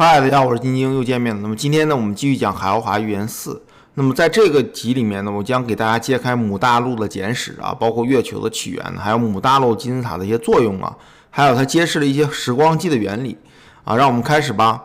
嗨，大家好，我是晶晶，又见面了。那么今天呢，我们继续讲海奥华预言四。那么在这个集里面呢，我将给大家揭开母大陆的简史啊，包括月球的起源，还有母大陆金字塔的一些作用啊，还有它揭示了一些时光机的原理啊。让我们开始吧。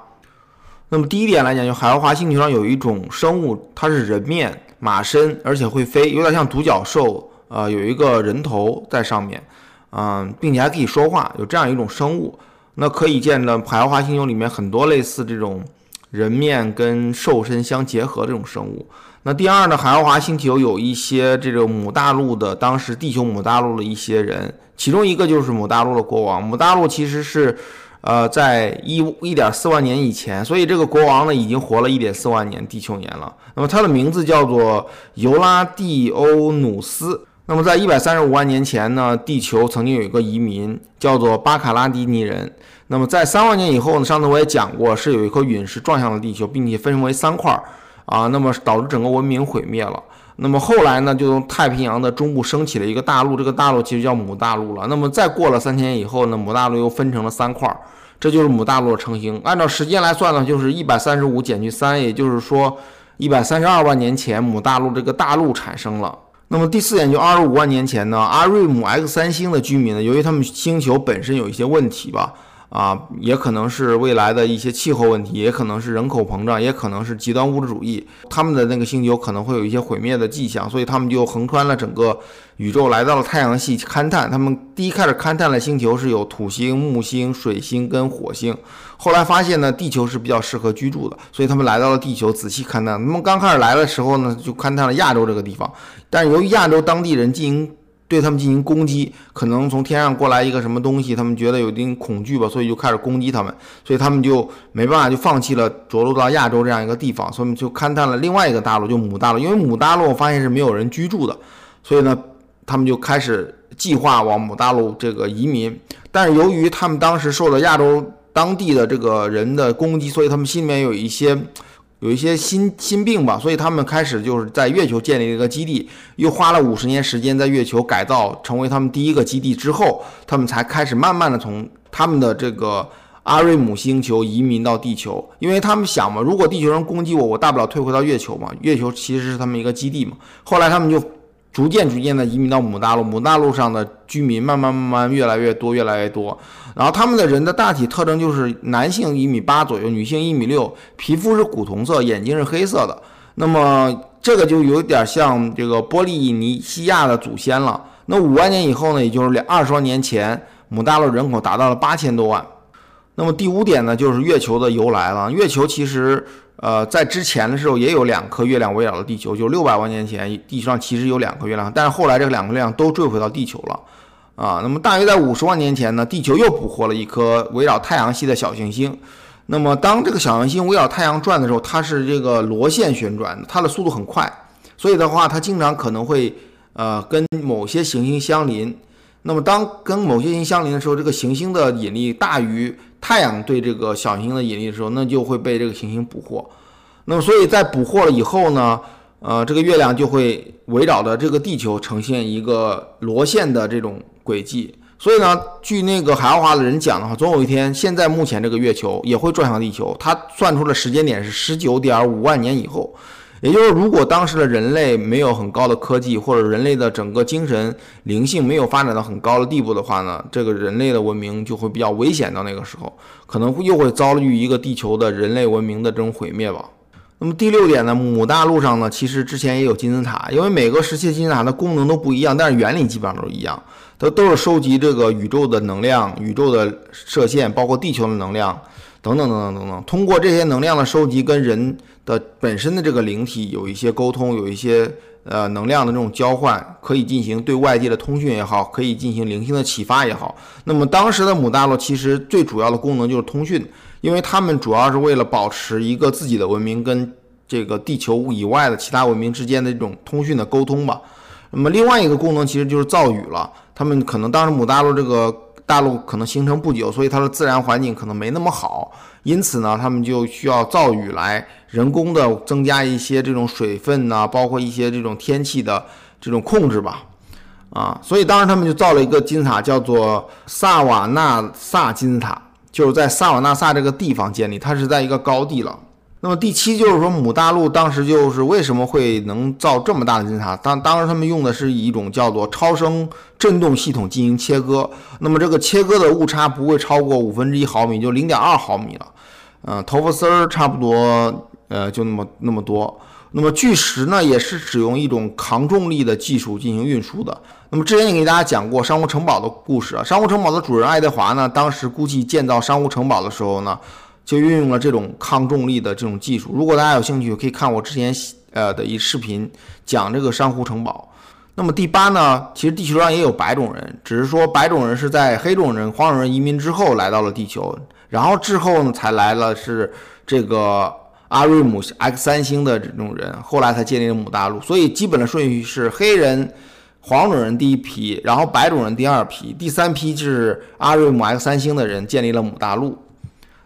那么第一点来讲，就海奥华星球上有一种生物，它是人面马身，而且会飞，有点像独角兽，呃，有一个人头在上面，嗯，并且还可以说话，有这样一种生物。那可以见的海奥华星球里面很多类似这种人面跟兽身相结合这种生物。那第二呢，海奥华星球有一些这个母大陆的当时地球母大陆的一些人，其中一个就是母大陆的国王。母大陆其实是，呃，在一一点四万年以前，所以这个国王呢已经活了一点四万年地球年了。那么他的名字叫做尤拉蒂欧努斯。那么，在一百三十五万年前呢，地球曾经有一个移民，叫做巴卡拉迪尼人。那么，在三万年以后呢，上次我也讲过，是有一颗陨石撞向了地球，并且分为三块儿啊，那么导致整个文明毁灭了。那么后来呢，就从太平洋的中部升起了一个大陆，这个大陆其实叫母大陆了。那么再过了三千年以后呢，母大陆又分成了三块儿，这就是母大陆的成型。按照时间来算呢，就是一百三十五减去三，也就是说一百三十二万年前，母大陆这个大陆产生了。那么第四点，就二十五万年前呢，阿瑞姆 X 三星的居民呢，由于他们星球本身有一些问题吧。啊，也可能是未来的一些气候问题，也可能是人口膨胀，也可能是极端物质主义。他们的那个星球可能会有一些毁灭的迹象，所以他们就横穿了整个宇宙，来到了太阳系勘探。他们第一开始勘探的星球是有土星、木星、水星跟火星，后来发现呢，地球是比较适合居住的，所以他们来到了地球仔细勘探。那么刚开始来的时候呢，就勘探了亚洲这个地方，但是由于亚洲当地人进行。对他们进行攻击，可能从天上过来一个什么东西，他们觉得有一定恐惧吧，所以就开始攻击他们，所以他们就没办法，就放弃了着陆到亚洲这样一个地方，所以就勘探了另外一个大陆，就母大陆。因为母大陆我发现是没有人居住的，所以呢，他们就开始计划往母大陆这个移民。但是由于他们当时受到亚洲当地的这个人的攻击，所以他们心里面有一些。有一些心心病吧，所以他们开始就是在月球建立了一个基地，又花了五十年时间在月球改造成为他们第一个基地之后，他们才开始慢慢的从他们的这个阿瑞姆星球移民到地球，因为他们想嘛，如果地球人攻击我，我大不了退回到月球嘛，月球其实是他们一个基地嘛。后来他们就。逐渐逐渐的移民到母大陆，母大陆上的居民慢慢慢慢越来越多，越来越多。然后他们的人的大体特征就是男性一米八左右，女性一米六，皮肤是古铜色，眼睛是黑色的。那么这个就有点像这个波利尼西亚的祖先了。那五万年以后呢，也就是两二十万年前，母大陆人口达到了八千多万。那么第五点呢，就是月球的由来了。月球其实。呃，在之前的时候也有两颗月亮围绕着地球，就六百万年前，地球上其实有两颗月亮，但是后来这两颗月亮都坠回到地球了，啊，那么大约在五十万年前呢，地球又捕获了一颗围绕太阳系的小行星，那么当这个小行星围绕太阳转的时候，它是这个螺旋旋转，它的速度很快，所以的话，它经常可能会呃跟某些行星相邻。那么，当跟某些行星相邻的时候，这个行星的引力大于太阳对这个小行星的引力的时候，那就会被这个行星捕获。那么，所以在捕获了以后呢，呃，这个月亮就会围绕着这个地球呈现一个螺线的这种轨迹。所以呢，据那个海奥华的人讲的话，总有一天，现在目前这个月球也会撞向地球。他算出的时间点是十九点五万年以后。也就是，如果当时的人类没有很高的科技，或者人类的整个精神灵性没有发展到很高的地步的话呢，这个人类的文明就会比较危险。到那个时候，可能又会遭遇一个地球的人类文明的这种毁灭吧。那么第六点呢，母大陆上呢，其实之前也有金字塔，因为每个时期的金字塔的功能都不一样，但是原理基本上都一样，它都是收集这个宇宙的能量、宇宙的射线，包括地球的能量。等等等等等等，通过这些能量的收集，跟人的本身的这个灵体有一些沟通，有一些呃能量的这种交换，可以进行对外界的通讯也好，可以进行灵性的启发也好。那么当时的母大陆其实最主要的功能就是通讯，因为他们主要是为了保持一个自己的文明跟这个地球以外的其他文明之间的这种通讯的沟通吧。那么另外一个功能其实就是造雨了，他们可能当时母大陆这个。大陆可能形成不久，所以它的自然环境可能没那么好，因此呢，他们就需要造雨来人工的增加一些这种水分呐，包括一些这种天气的这种控制吧，啊，所以当时他们就造了一个金字塔，叫做萨瓦纳萨金字塔。就是在萨瓦纳萨这个地方建立，它是在一个高地了。那么第七就是说，姆大陆当时就是为什么会能造这么大的金字塔？当当时他们用的是一种叫做超声振动系统进行切割，那么这个切割的误差不会超过五分之一毫米，就零点二毫米了。嗯，头发丝儿差不多，呃，就那么那么多。那么巨石呢，也是使用一种抗重力的技术进行运输的。那么之前也给大家讲过珊瑚城堡的故事啊，珊瑚城堡的主人爱德华呢，当时估计建造珊瑚城堡的时候呢。就运用了这种抗重力的这种技术。如果大家有兴趣，可以看我之前呃的一视频讲这个珊瑚城堡。那么第八呢，其实地球上也有白种人，只是说白种人是在黑种人、黄种人移民之后来到了地球，然后之后呢才来了是这个阿瑞姆 X 三星的这种人，后来才建立了母大陆。所以基本的顺序是黑人、黄种人第一批，然后白种人第二批，第三批就是阿瑞姆 X 三星的人建立了母大陆。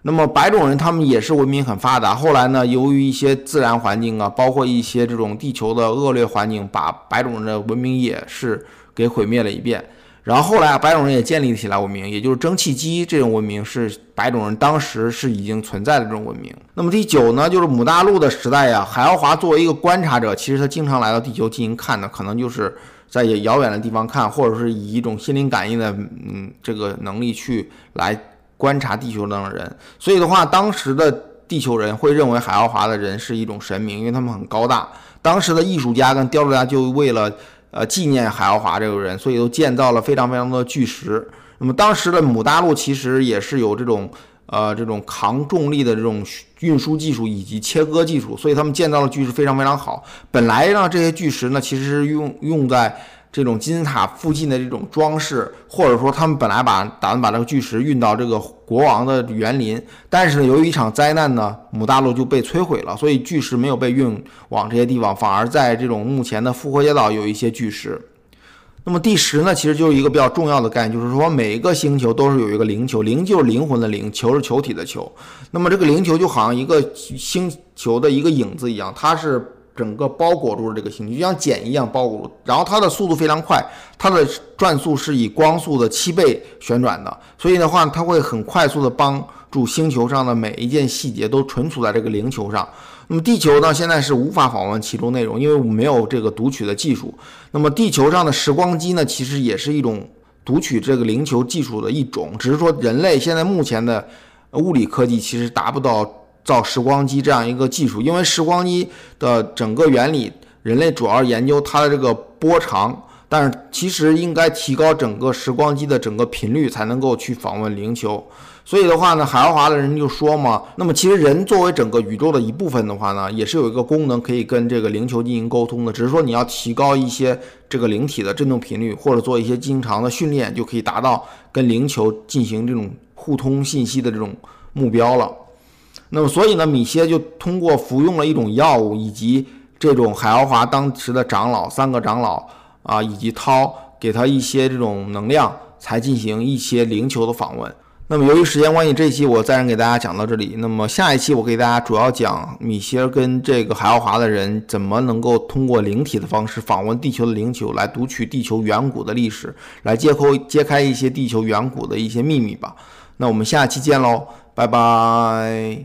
那么白种人他们也是文明很发达，后来呢，由于一些自然环境啊，包括一些这种地球的恶劣环境，把白种人的文明也是给毁灭了一遍。然后后来啊白种人也建立起来文明，也就是蒸汽机这种文明是白种人当时是已经存在的这种文明。那么第九呢，就是母大陆的时代呀。海奥华作为一个观察者，其实他经常来到地球进行看的，可能就是在遥远的地方看，或者是以一种心灵感应的嗯这个能力去来。观察地球上的人，所以的话，当时的地球人会认为海奥华的人是一种神明，因为他们很高大。当时的艺术家跟雕塑家就为了呃纪念海奥华这个人，所以都建造了非常非常多的巨石。那么当时的母大陆其实也是有这种呃这种抗重力的这种运输技术以及切割技术，所以他们建造的巨石非常非常好。本来呢，这些巨石呢，其实是用用在。这种金字塔附近的这种装饰，或者说他们本来把打算把这个巨石运到这个国王的园林，但是呢，由于一场灾难呢，母大陆就被摧毁了，所以巨石没有被运往这些地方，反而在这种目前的复活节岛有一些巨石。那么第十呢，其实就是一个比较重要的概念，就是说每一个星球都是有一个灵球，灵就是灵魂的灵，球是球体的球。那么这个灵球就好像一个星球的一个影子一样，它是。整个包裹住了这个星球，就像茧一样包裹住。然后它的速度非常快，它的转速是以光速的七倍旋转的。所以的话，它会很快速的帮助星球上的每一件细节都存储在这个灵球上。那么地球呢，现在是无法访问其中内容，因为我们没有这个读取的技术。那么地球上的时光机呢，其实也是一种读取这个灵球技术的一种，只是说人类现在目前的物理科技其实达不到。造时光机这样一个技术，因为时光机的整个原理，人类主要研究它的这个波长，但是其实应该提高整个时光机的整个频率，才能够去访问灵球。所以的话呢，海奥华的人就说嘛，那么其实人作为整个宇宙的一部分的话呢，也是有一个功能可以跟这个灵球进行沟通的，只是说你要提高一些这个灵体的振动频率，或者做一些经常的训练，就可以达到跟灵球进行这种互通信息的这种目标了。那么，所以呢，米歇就通过服用了一种药物，以及这种海奥华当时的长老三个长老啊，以及涛给他一些这种能量，才进行一些灵球的访问。那么，由于时间关系，这一期我暂时给大家讲到这里。那么，下一期我给大家主要讲米歇跟这个海奥华的人怎么能够通过灵体的方式访问地球的灵球，来读取地球远古的历史，来揭开揭开一些地球远古的一些秘密吧。那我们下期见喽，拜拜。